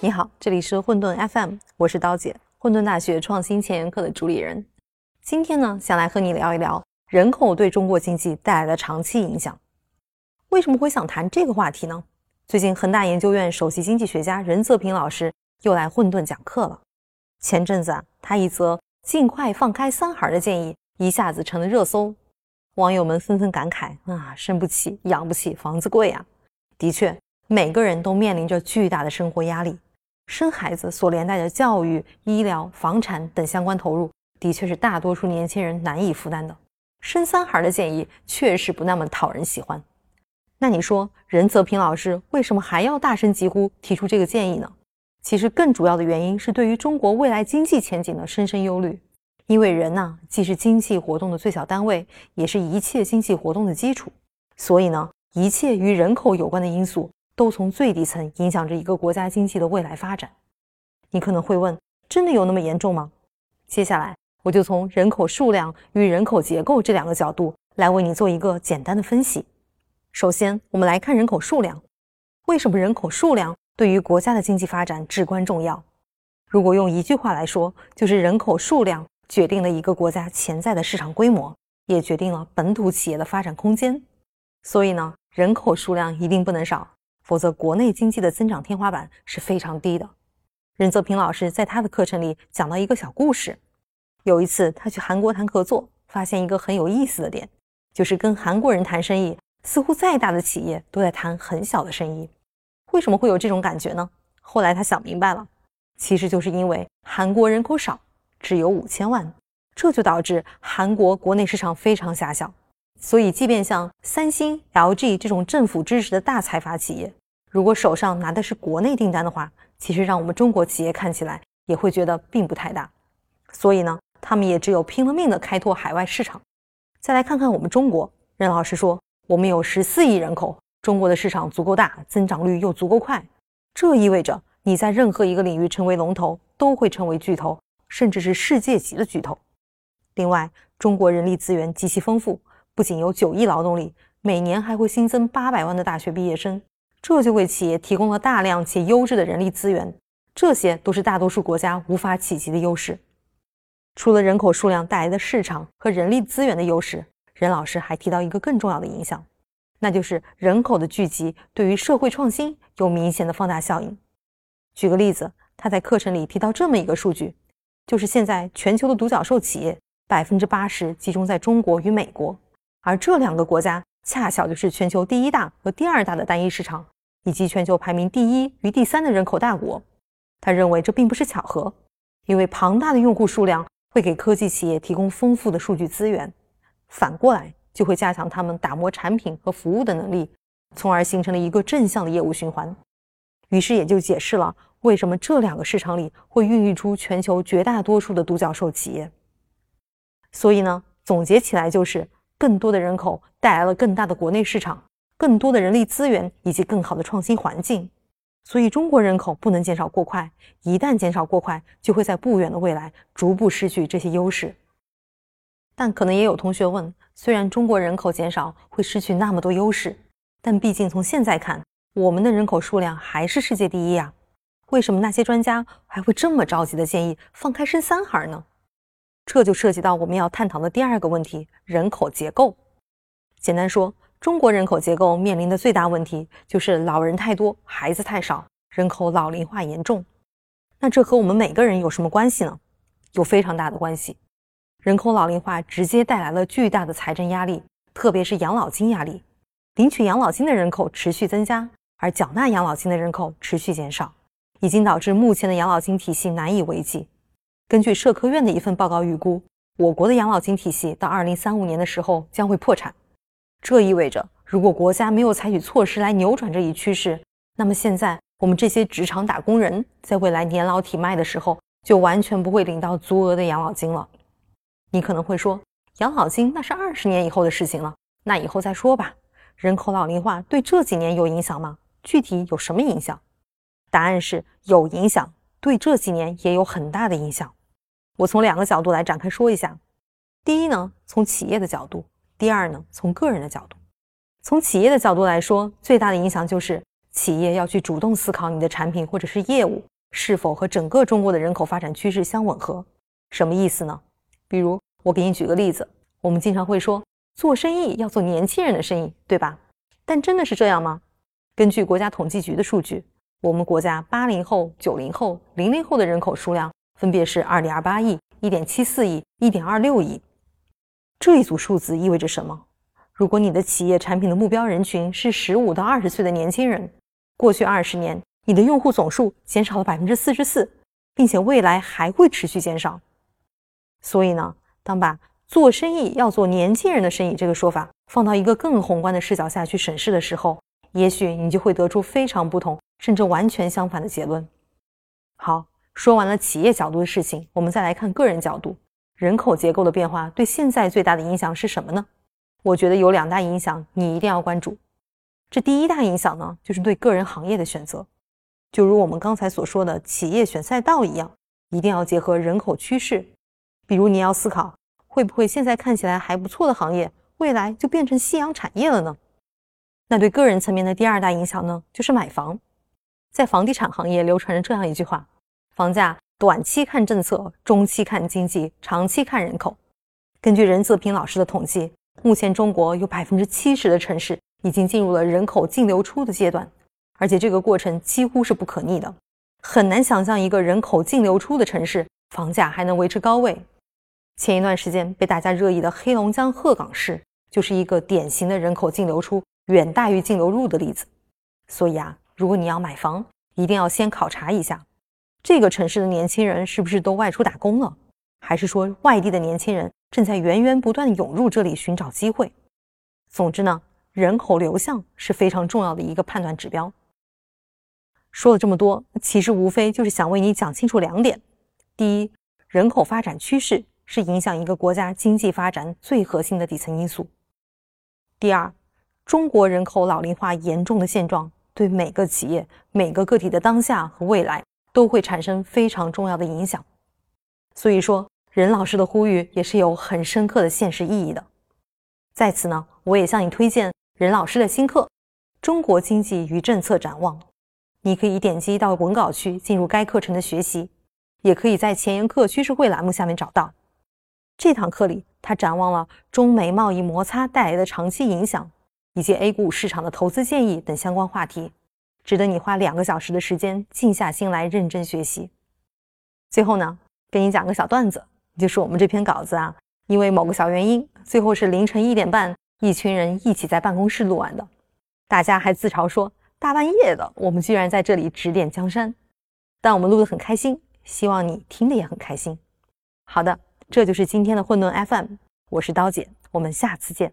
你好，这里是混沌 FM，我是刀姐，混沌大学创新前沿课的主理人。今天呢，想来和你聊一聊人口对中国经济带来的长期影响。为什么会想谈这个话题呢？最近恒大研究院首席经济学家任泽平老师又来混沌讲课了。前阵子啊，他一则尽快放开三孩的建议一下子成了热搜，网友们纷纷感慨啊，生不起，养不起，房子贵啊。的确，每个人都面临着巨大的生活压力。生孩子所连带的教育、医疗、房产等相关投入，的确是大多数年轻人难以负担的。生三孩的建议确实不那么讨人喜欢。那你说，任泽平老师为什么还要大声疾呼提出这个建议呢？其实更主要的原因是对于中国未来经济前景的深深忧虑。因为人呢，既是经济活动的最小单位，也是一切经济活动的基础。所以呢，一切与人口有关的因素。都从最底层影响着一个国家经济的未来发展。你可能会问：真的有那么严重吗？接下来，我就从人口数量与人口结构这两个角度来为你做一个简单的分析。首先，我们来看人口数量。为什么人口数量对于国家的经济发展至关重要？如果用一句话来说，就是人口数量决定了一个国家潜在的市场规模，也决定了本土企业的发展空间。所以呢，人口数量一定不能少。否则，国内经济的增长天花板是非常低的。任泽平老师在他的课程里讲到一个小故事：有一次，他去韩国谈合作，发现一个很有意思的点，就是跟韩国人谈生意，似乎再大的企业都在谈很小的生意。为什么会有这种感觉呢？后来他想明白了，其实就是因为韩国人口少，只有五千万，这就导致韩国国内市场非常狭小。所以，即便像三星、LG 这种政府支持的大财阀企业，如果手上拿的是国内订单的话，其实让我们中国企业看起来也会觉得并不太大。所以呢，他们也只有拼了命的开拓海外市场。再来看看我们中国，任老师说，我们有十四亿人口，中国的市场足够大，增长率又足够快，这意味着你在任何一个领域成为龙头，都会成为巨头，甚至是世界级的巨头。另外，中国人力资源极其丰富。不仅有九亿劳动力，每年还会新增八百万的大学毕业生，这就为企业提供了大量且优质的人力资源，这些都是大多数国家无法企及的优势。除了人口数量带来的市场和人力资源的优势，任老师还提到一个更重要的影响，那就是人口的聚集对于社会创新有明显的放大效应。举个例子，他在课程里提到这么一个数据，就是现在全球的独角兽企业百分之八十集中在中国与美国。而这两个国家恰巧就是全球第一大和第二大的单一市场，以及全球排名第一与第三的人口大国。他认为这并不是巧合，因为庞大的用户数量会给科技企业提供丰富的数据资源，反过来就会加强他们打磨产品和服务的能力，从而形成了一个正向的业务循环。于是也就解释了为什么这两个市场里会孕育出全球绝大多数的独角兽企业。所以呢，总结起来就是。更多的人口带来了更大的国内市场，更多的人力资源以及更好的创新环境，所以中国人口不能减少过快，一旦减少过快，就会在不远的未来逐步失去这些优势。但可能也有同学问：虽然中国人口减少会失去那么多优势，但毕竟从现在看，我们的人口数量还是世界第一啊，为什么那些专家还会这么着急的建议放开生三孩呢？这就涉及到我们要探讨的第二个问题：人口结构。简单说，中国人口结构面临的最大问题就是老人太多，孩子太少，人口老龄化严重。那这和我们每个人有什么关系呢？有非常大的关系。人口老龄化直接带来了巨大的财政压力，特别是养老金压力。领取养老金的人口持续增加，而缴纳养老金的人口持续减少，已经导致目前的养老金体系难以为继。根据社科院的一份报告预估，我国的养老金体系到二零三五年的时候将会破产。这意味着，如果国家没有采取措施来扭转这一趋势，那么现在我们这些职场打工人在未来年老体迈的时候，就完全不会领到足额的养老金了。你可能会说，养老金那是二十年以后的事情了，那以后再说吧。人口老龄化对这几年有影响吗？具体有什么影响？答案是有影响，对这几年也有很大的影响。我从两个角度来展开说一下。第一呢，从企业的角度；第二呢，从个人的角度。从企业的角度来说，最大的影响就是企业要去主动思考你的产品或者是业务是否和整个中国的人口发展趋势相吻合。什么意思呢？比如我给你举个例子，我们经常会说做生意要做年轻人的生意，对吧？但真的是这样吗？根据国家统计局的数据，我们国家八零后、九零后、零零后的人口数量分别是二点二八亿、一点七四亿、一点二六亿。这一组数字意味着什么？如果你的企业产品的目标人群是十五到二十岁的年轻人，过去二十年你的用户总数减少了百分之四十四，并且未来还会持续减少。所以呢，当把做生意要做年轻人的生意这个说法放到一个更宏观的视角下去审视的时候，也许你就会得出非常不同，甚至完全相反的结论。好，说完了企业角度的事情，我们再来看个人角度，人口结构的变化对现在最大的影响是什么呢？我觉得有两大影响，你一定要关注。这第一大影响呢，就是对个人行业的选择。就如我们刚才所说的企业选赛道一样，一定要结合人口趋势。比如你要思考，会不会现在看起来还不错的行业，未来就变成夕阳产业了呢？那对个人层面的第二大影响呢，就是买房。在房地产行业流传着这样一句话：房价短期看政策，中期看经济，长期看人口。根据任泽平老师的统计。目前，中国有百分之七十的城市已经进入了人口净流出的阶段，而且这个过程几乎是不可逆的。很难想象一个人口净流出的城市，房价还能维持高位。前一段时间被大家热议的黑龙江鹤岗市，就是一个典型的人口净流出远大于净流入的例子。所以啊，如果你要买房，一定要先考察一下这个城市的年轻人是不是都外出打工了。还是说，外地的年轻人正在源源不断涌入这里寻找机会。总之呢，人口流向是非常重要的一个判断指标。说了这么多，其实无非就是想为你讲清楚两点：第一，人口发展趋势是影响一个国家经济发展最核心的底层因素；第二，中国人口老龄化严重的现状对每个企业、每个个体的当下和未来都会产生非常重要的影响。所以说，任老师的呼吁也是有很深刻的现实意义的。在此呢，我也向你推荐任老师的新课《中国经济与政策展望》，你可以点击到文稿区进入该课程的学习，也可以在前沿课趋势会栏目下面找到。这堂课里，他展望了中美贸易摩擦带来的长期影响，以及 A 股市场的投资建议等相关话题，值得你花两个小时的时间静下心来认真学习。最后呢。给你讲个小段子，就是我们这篇稿子啊，因为某个小原因，最后是凌晨一点半，一群人一起在办公室录完的。大家还自嘲说，大半夜的，我们居然在这里指点江山。但我们录得很开心，希望你听得也很开心。好的，这就是今天的混沌 FM，我是刀姐，我们下次见。